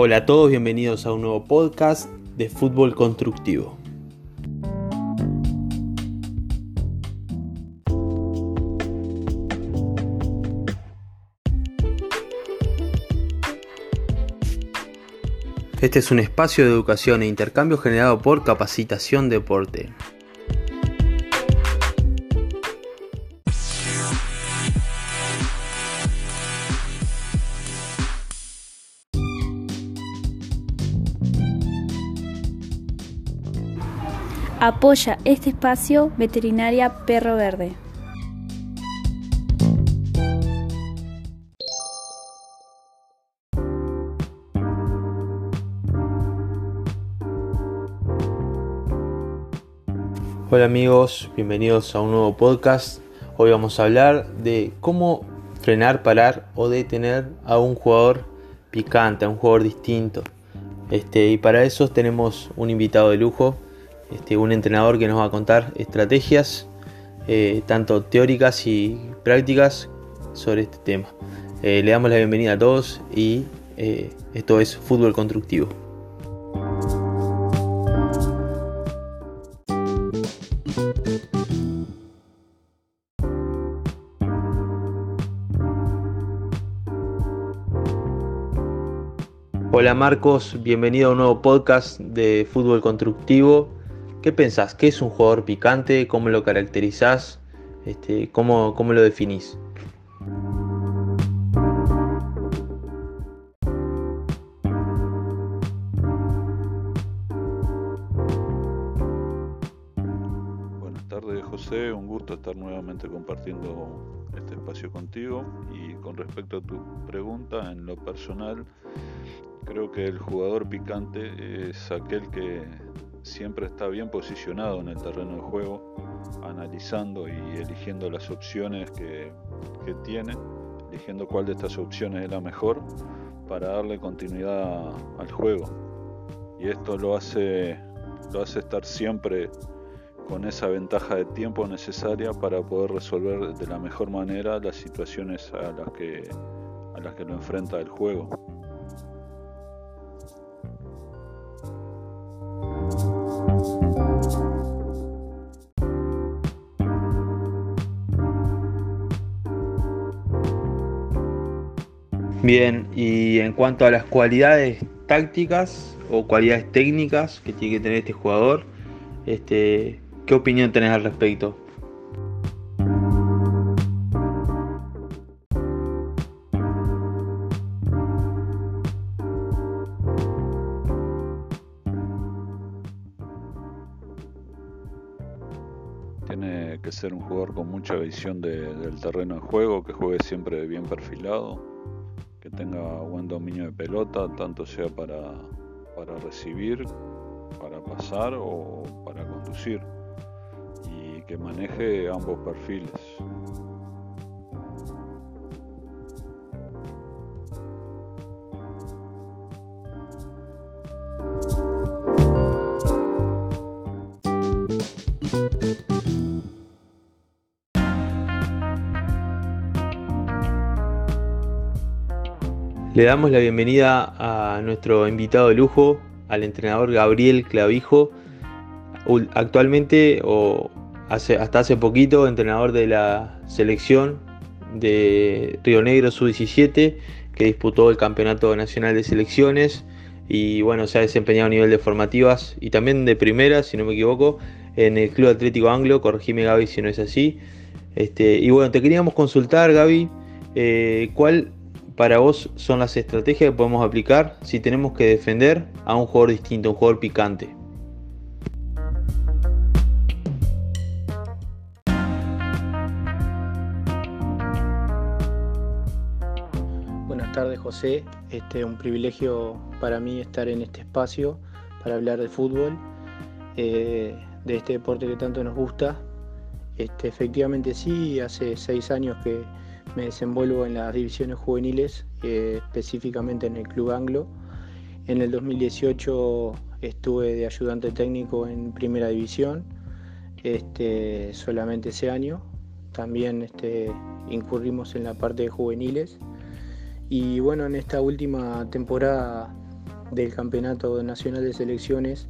Hola a todos, bienvenidos a un nuevo podcast de fútbol constructivo. Este es un espacio de educación e intercambio generado por Capacitación Deporte. Apoya este espacio Veterinaria Perro Verde. Hola amigos, bienvenidos a un nuevo podcast. Hoy vamos a hablar de cómo frenar, parar o detener a un jugador picante, a un jugador distinto. Este, y para eso tenemos un invitado de lujo, este, un entrenador que nos va a contar estrategias, eh, tanto teóricas y prácticas, sobre este tema. Eh, le damos la bienvenida a todos y eh, esto es Fútbol Constructivo. Hola Marcos, bienvenido a un nuevo podcast de fútbol constructivo. ¿Qué pensás? ¿Qué es un jugador picante? ¿Cómo lo caracterizás? Este, ¿cómo, ¿Cómo lo definís? Buenas tardes José, un gusto estar nuevamente compartiendo este espacio contigo y con respecto a tu pregunta, en lo personal creo que el jugador picante es aquel que siempre está bien posicionado en el terreno de juego, analizando y eligiendo las opciones que, tiene, eligiendo cuál de estas opciones es la mejor para darle continuidad al juego. Y esto lo hace, lo hace estar siempre con esa ventaja de tiempo necesaria para poder resolver de la mejor manera las situaciones a las que, a las que lo enfrenta el juego. Bien, y en cuanto a las cualidades tácticas o cualidades técnicas que tiene que tener este jugador, este, ¿qué opinión tenés al respecto? Tiene que ser un jugador con mucha visión del terreno de juego, que juegue siempre bien perfilado, tenga buen dominio de pelota, tanto sea para, para recibir, para pasar o para conducir, y que maneje ambos perfiles. Le damos la bienvenida a nuestro invitado de lujo, al entrenador Gabriel Clavijo, actualmente o hasta hace poquito entrenador de la selección de Río Negro Sub-17 que disputó el Campeonato Nacional de Selecciones y bueno, se ha desempeñado a nivel de formativas y también de primera, si no me equivoco, en el Club Atlético Anglo, corregime Gaby si no es así. Este, y bueno, te queríamos consultar Gaby, eh, ¿cuál para vos son las estrategias que podemos aplicar si tenemos que defender a un jugador distinto, un jugador picante? Buenas tardes José, este, un privilegio para mí estar en este espacio para hablar de fútbol, eh, de este deporte que tanto nos gusta. Este, efectivamente sí, hace seis años que me desenvuelvo en las divisiones juveniles, eh, específicamente en el Club Anglo. En el 2018 estuve de ayudante técnico en Primera División, este, solamente ese año. También este, incurrimos en la parte de juveniles. Y bueno, en esta última temporada del Campeonato Nacional de Selecciones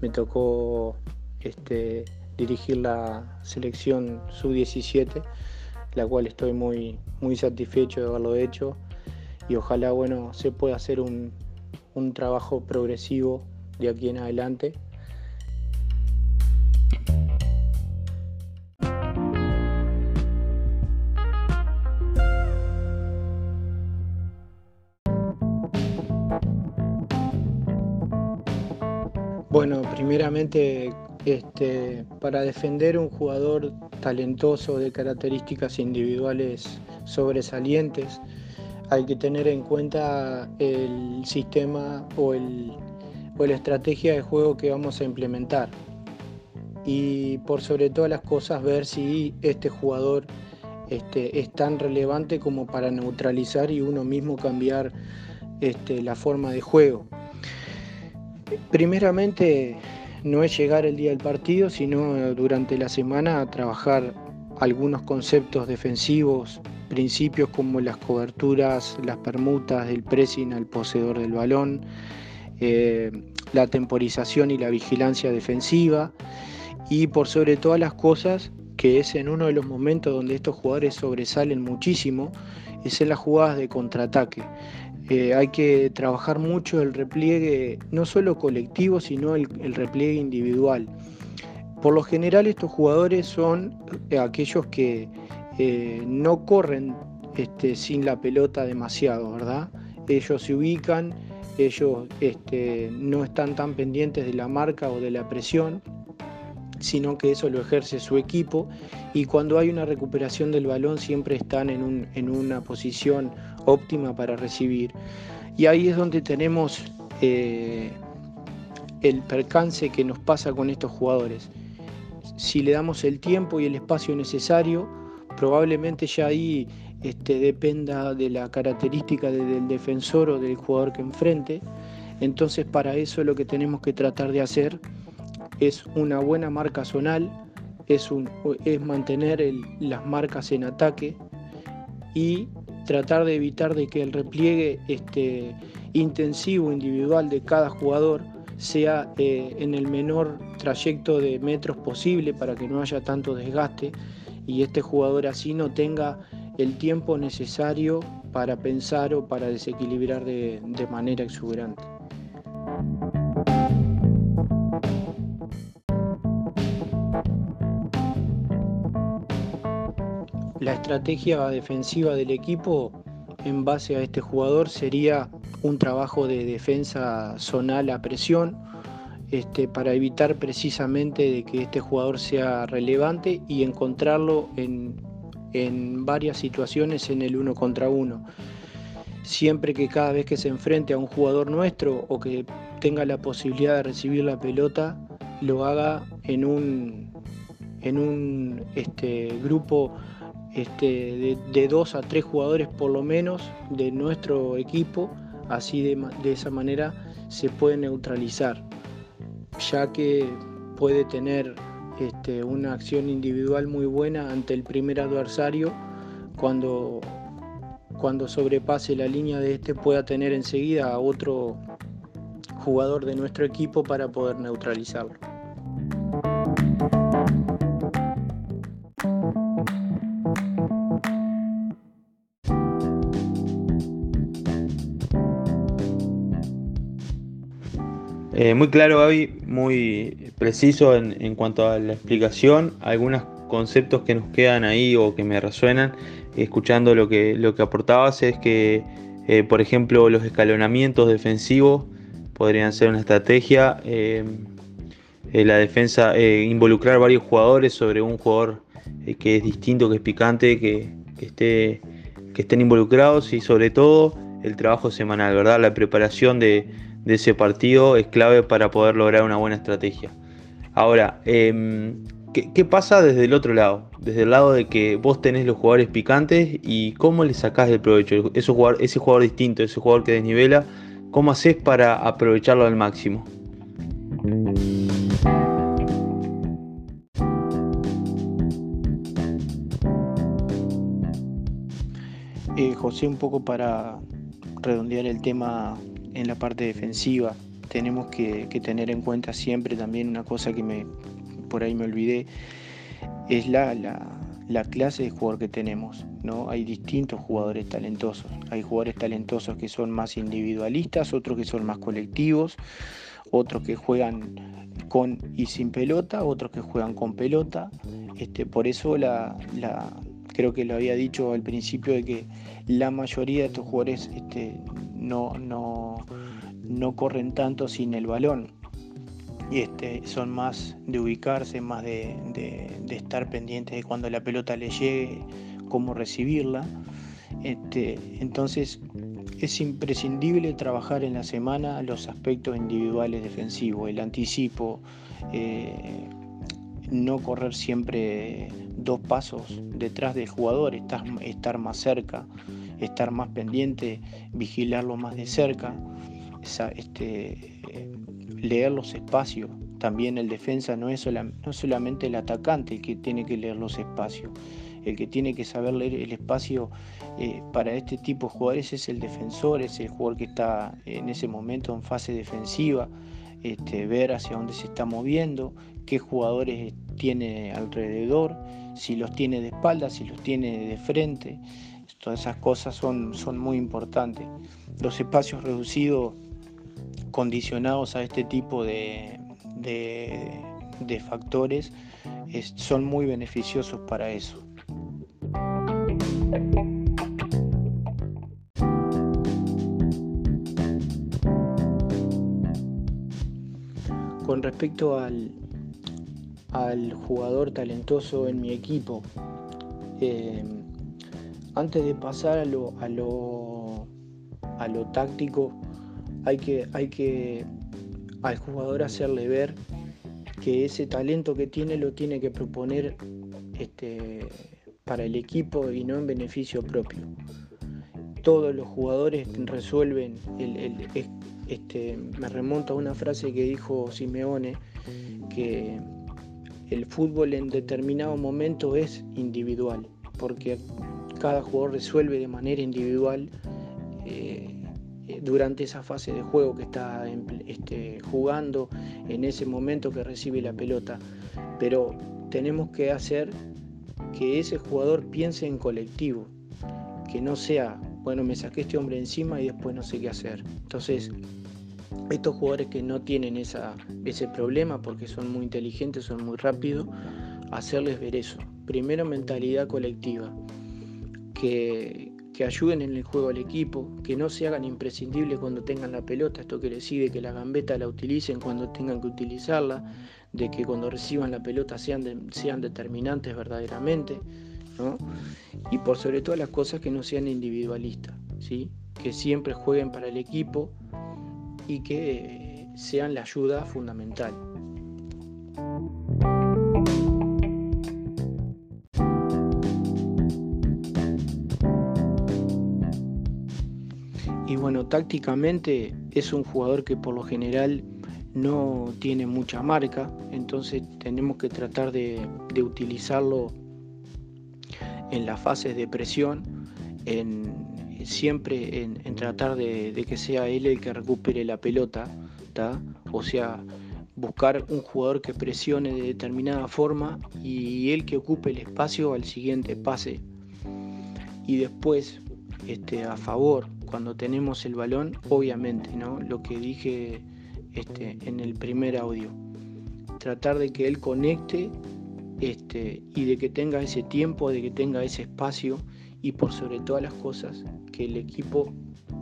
me tocó este, dirigir la selección sub-17, la cual estoy muy, muy satisfecho de haberlo hecho. Y ojalá bueno, se pueda hacer un, un trabajo progresivo de aquí en adelante. Bueno, primeramente este, para defender un jugador talentoso de características individuales sobresalientes, hay que tener en cuenta el sistema o, la estrategia de juego que vamos a implementar. Y por sobre todas las cosas, ver si este jugador este, es tan relevante como para neutralizar y uno mismo cambiar este, la forma de juego. Primeramente, no es llegar el día del partido, sino durante la semana a trabajar algunos conceptos defensivos, principios como las coberturas, las permutas, el pressing al poseedor del balón, eh, la temporización y la vigilancia defensiva y por sobre todas las cosas, que es en uno de los momentos donde estos jugadores sobresalen muchísimo, es en las jugadas de contraataque. Hay que trabajar mucho el repliegue, no solo colectivo, sino el, repliegue individual. Por lo general estos jugadores son eh, aquellos que eh, no corren este, sin la pelota demasiado, ¿verdad? Ellos se ubican, ellos este, no están tan pendientes de la marca o de la presión, sino que eso lo ejerce su equipo y cuando hay una recuperación del balón siempre están en, una posición óptima para recibir. Y ahí es donde tenemos eh, el percance que nos pasa con estos jugadores. Si le damos el tiempo y el espacio necesario, probablemente ya ahí este, dependa de la característica del defensor o del jugador que enfrente. Entonces para eso lo que tenemos que tratar de hacer es una buena marca zonal, es, es mantener las marcas en ataque y tratar de evitar de que el repliegue este, intensivo individual de cada jugador sea eh, en el menor trayecto de metros posible para que no haya tanto desgaste y este jugador así no tenga el tiempo necesario para pensar o para desequilibrar de manera exuberante. La estrategia defensiva del equipo en base a este jugador sería un trabajo de defensa zonal a presión este, para evitar precisamente de que este jugador sea relevante y encontrarlo en, en varias situaciones en el uno contra uno. Siempre que cada vez que se enfrente a un jugador nuestro o que tenga la posibilidad de recibir la pelota, lo haga en un, en un este, grupo este, de, dos a tres jugadores por lo menos de nuestro equipo, así de, esa manera se puede neutralizar, ya que puede tener este, una acción individual muy buena ante el primer adversario cuando, cuando sobrepase la línea de este pueda tener enseguida a otro jugador de nuestro equipo para poder neutralizarlo. Eh, muy claro, Gaby, muy preciso en, cuanto a la explicación. Algunos conceptos que nos quedan ahí o que me resuenan escuchando lo que, lo que aportabas es que, eh, por ejemplo, los escalonamientos defensivos podrían ser una estrategia. Eh, la defensa, involucrar varios jugadores sobre un jugador que es distinto, que es picante, que, que estén involucrados y sobre todo el trabajo semanal, ¿verdad? La preparación de de ese partido es clave para poder lograr una buena estrategia. Ahora, em, ¿qué, pasa desde el otro lado? Desde el lado de que vos tenés los jugadores picantes y cómo le sacás el provecho. Ese jugador, ese distinto, ese jugador que desnivela, ¿cómo haces para aprovecharlo al máximo? Eh, José, un poco para redondear el tema en la parte defensiva. Tenemos que, tener en cuenta siempre también una cosa que me, por ahí me olvidé, es la, la, clase de jugador que tenemos. ¿no? Hay distintos jugadores talentosos. Hay jugadores talentosos que son más individualistas, otros que son más colectivos, otros que juegan con y sin pelota, otros que juegan con pelota. Este, por eso la, creo que lo había dicho al principio de que la mayoría de estos jugadores este, no, no, no corren tanto sin el balón. Y este, son más de ubicarse, más de, estar pendientes de cuando la pelota le llegue, cómo recibirla. Este, entonces es imprescindible trabajar en la semana los aspectos individuales defensivos, el anticipo, eh, no correr siempre dos pasos detrás del jugador, estar, estar más cerca, estar más pendiente, vigilarlo más de cerca, este, leer los espacios. También el defensa no es no solamente el atacante el que tiene que leer los espacios, el que tiene que saber leer el espacio eh, para este tipo de jugadores es el defensor, es el jugador que está en ese momento en fase defensiva, este, ver hacia dónde se está moviendo, qué jugadores tiene alrededor, si los tiene de espalda, si los tiene de frente. Todas esas cosas son, son muy importantes. Los espacios reducidos condicionados a este tipo de, de, factores son muy beneficiosos para eso. Con respecto al, al jugador talentoso en mi equipo, eh, antes de pasar a lo, táctico, hay que, hay que al jugador hacerle ver que ese talento que tiene lo tiene que proponer este, para el equipo y no en beneficio propio. Todos los jugadores resuelven el, este, me remonto a una frase que dijo Simeone, que el fútbol en determinado momento es individual, porque cada jugador resuelve de manera individual eh, durante esa fase de juego que está este, jugando, en ese momento que recibe la pelota. Pero tenemos que hacer que ese jugador piense en colectivo, que no sea, bueno, me saqué este hombre encima y después no sé qué hacer. Entonces, estos jugadores que no tienen ese problema porque son muy inteligentes, son muy rápidos, hacerles ver eso. Primero mentalidad colectiva, que, que ayuden en el juego al equipo, que no se hagan imprescindibles cuando tengan la pelota, esto quiere decir de que la gambeta la utilicen cuando tengan que utilizarla, de que cuando reciban la pelota sean, sean determinantes verdaderamente, y por sobre todas las cosas que no sean individualistas, ¿sí? que siempre jueguen para el equipo y que sean la ayuda fundamental. Y bueno, tácticamente es un jugador que por lo general no tiene mucha marca, entonces tenemos que tratar de, utilizarlo en las fases de presión, en, siempre en, tratar de, que sea él el que recupere la pelota, o sea, buscar un jugador que presione de determinada forma y él que ocupe el espacio al siguiente pase. Y después, este, a favor, cuando tenemos el balón, obviamente, ¿no? Lo que dije este, en el primer audio. Tratar de que él conecte este, y de que tenga ese tiempo, de que tenga ese espacio y por sobre todas las cosas que el equipo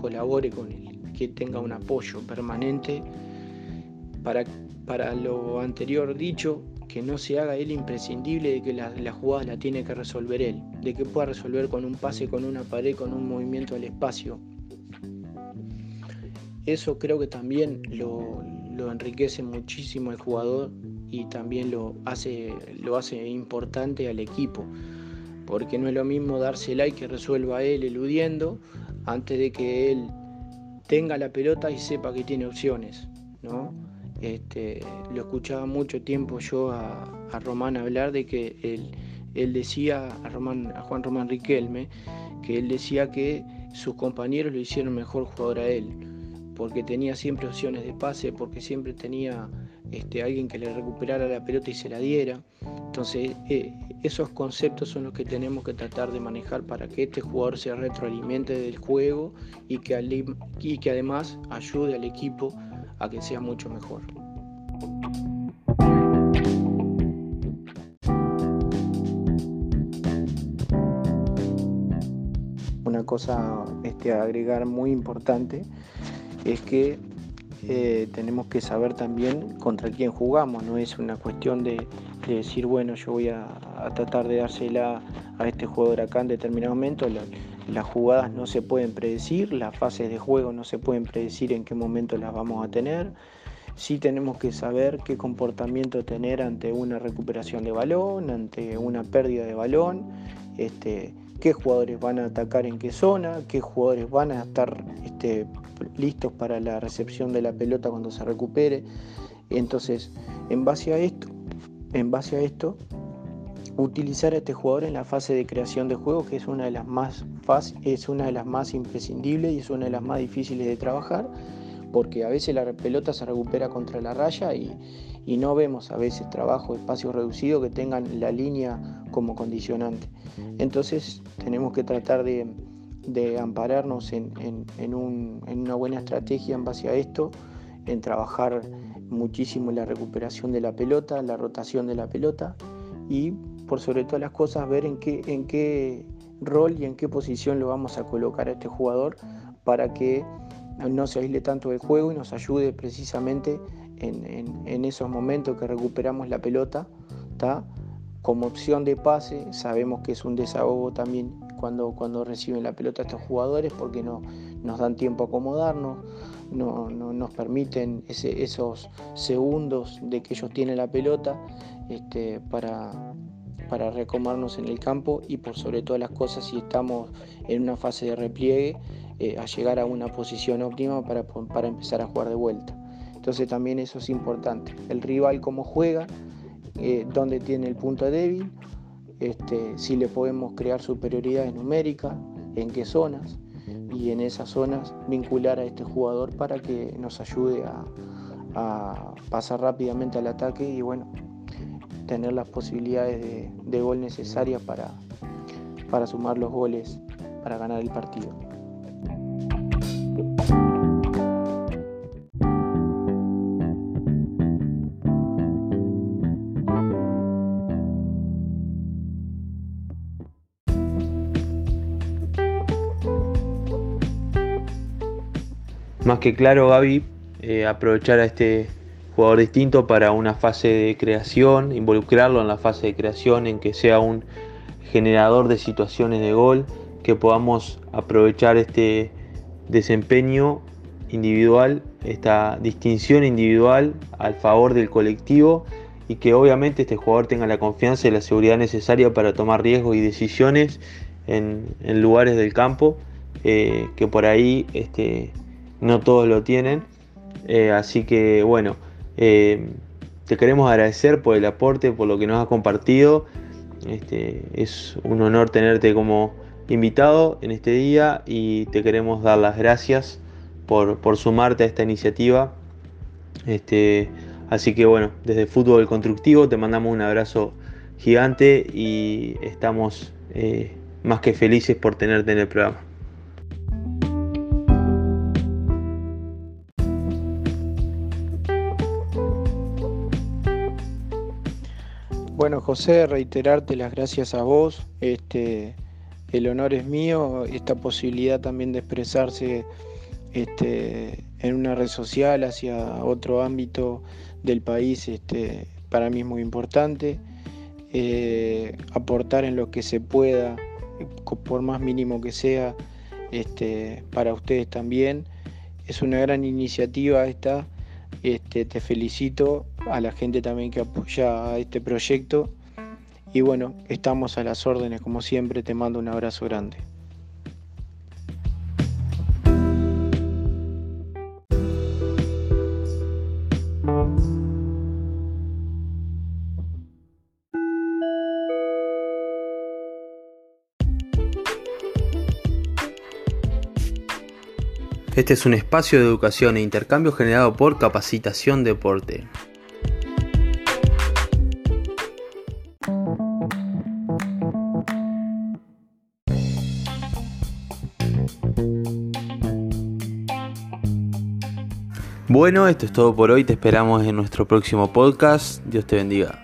colabore con él, que tenga un apoyo permanente para, para lo anterior dicho, que no se haga él imprescindible de que la, la, jugada la tiene que resolver él, de que pueda resolver con un pase, con una pared, con un movimiento al espacio. Eso creo que también lo, enriquece muchísimo el jugador y también lo hace, lo hace importante al equipo porque no es lo mismo dársela y que resuelva él eludiendo antes de que él tenga la pelota y sepa que tiene opciones, ¿no? Este, lo escuchaba mucho tiempo yo a, Román hablar de que él, él decía, a, Román, a Juan Román Riquelme, que él decía que sus compañeros lo hicieron mejor jugador a él, porque tenía siempre opciones de pase, porque siempre tenía este, alguien que le recuperara la pelota y se la diera. Entonces, eh, esos conceptos son los que tenemos que tratar de manejar para que este jugador se retroalimente del juego y que, y que además ayude al equipo a que sea mucho mejor. Una cosa este, a agregar muy importante es que eh, tenemos que saber también contra quién jugamos, no es una cuestión de, decir, bueno, yo voy a, tratar de dársela a este jugador acá en determinado momento. las jugadas no se pueden predecir, las fases de juego no se pueden predecir en qué momento las vamos a tener. Sí tenemos que saber qué comportamiento tener ante una recuperación de balón, ante una pérdida de balón, este, qué jugadores van a atacar en qué zona, qué jugadores van a estar este, listos para la recepción de la pelota cuando se recupere. Entonces, en base a esto, en base a esto, utilizar a este jugador en la fase de creación de juego, que es una de las más es una de las más imprescindibles y es una de las más difíciles de trabajar, porque a veces la pelota se recupera contra la raya y, y no vemos a veces trabajo espacio reducido que tengan la línea como condicionante. Entonces tenemos que tratar de, de ampararnos en, una buena estrategia en base a esto, en trabajar muchísimo la recuperación de la pelota, la rotación de la pelota y por sobre todas las cosas ver en qué, en qué rol y en qué posición lo vamos a colocar a este jugador para que no se aísle tanto del juego y nos ayude precisamente en, esos momentos que recuperamos la pelota. Como opción de pase, sabemos que es un desahogo también cuando, cuando reciben la pelota estos jugadores porque no, nos dan tiempo a acomodarnos, no, nos permiten esos segundos de que ellos tienen la pelota este, para, para recomarnos en el campo y por sobre todas las cosas si estamos en una fase de repliegue eh, a llegar a una posición óptima para, empezar a jugar de vuelta. Entonces también eso es importante. El rival cómo juega, eh, dónde tiene el punto débil este, si le podemos crear superioridad numérica, en qué zonas, y en esas zonas vincular a este jugador para que nos ayude a, pasar rápidamente al ataque y bueno, tener las posibilidades de, de gol necesarias para, para sumar los goles para ganar el partido. Más que claro, Gaby, eh, aprovechar a este jugador distinto para una fase de creación, involucrarlo en la fase de creación, en que sea un generador de situaciones de gol, que podamos aprovechar este desempeño individual, esta distinción individual al favor del colectivo y que obviamente este jugador tenga la confianza y la seguridad necesaria para tomar riesgos y decisiones en, lugares del campo, eh, que por ahí este, no todos lo tienen. Eh, así que bueno, eh, te queremos agradecer por el aporte, por lo que nos has compartido. Este, es un honor tenerte como invitado en este día y te queremos dar las gracias por, sumarte a esta iniciativa. Este, así que bueno, desde Fútbol Constructivo te mandamos un abrazo gigante y estamos eh, más que felices por tenerte en el programa. Bueno, José, reiterarte las gracias a vos. Este, el honor es mío, esta posibilidad también de expresarse este, en una red social hacia otro ámbito del país, este, para mí es muy importante. Eh, aportar en lo que se pueda, por más mínimo que sea, este, para ustedes también. Es una gran iniciativa esta este, te felicito a la gente también que apoya a este proyecto. Y bueno, estamos a las órdenes como siempre. Te mando un abrazo grande. Este es un espacio de educación e intercambio generado por Capacitación Deporte. Bueno, esto es todo por hoy. Te esperamos en nuestro próximo podcast. Dios te bendiga.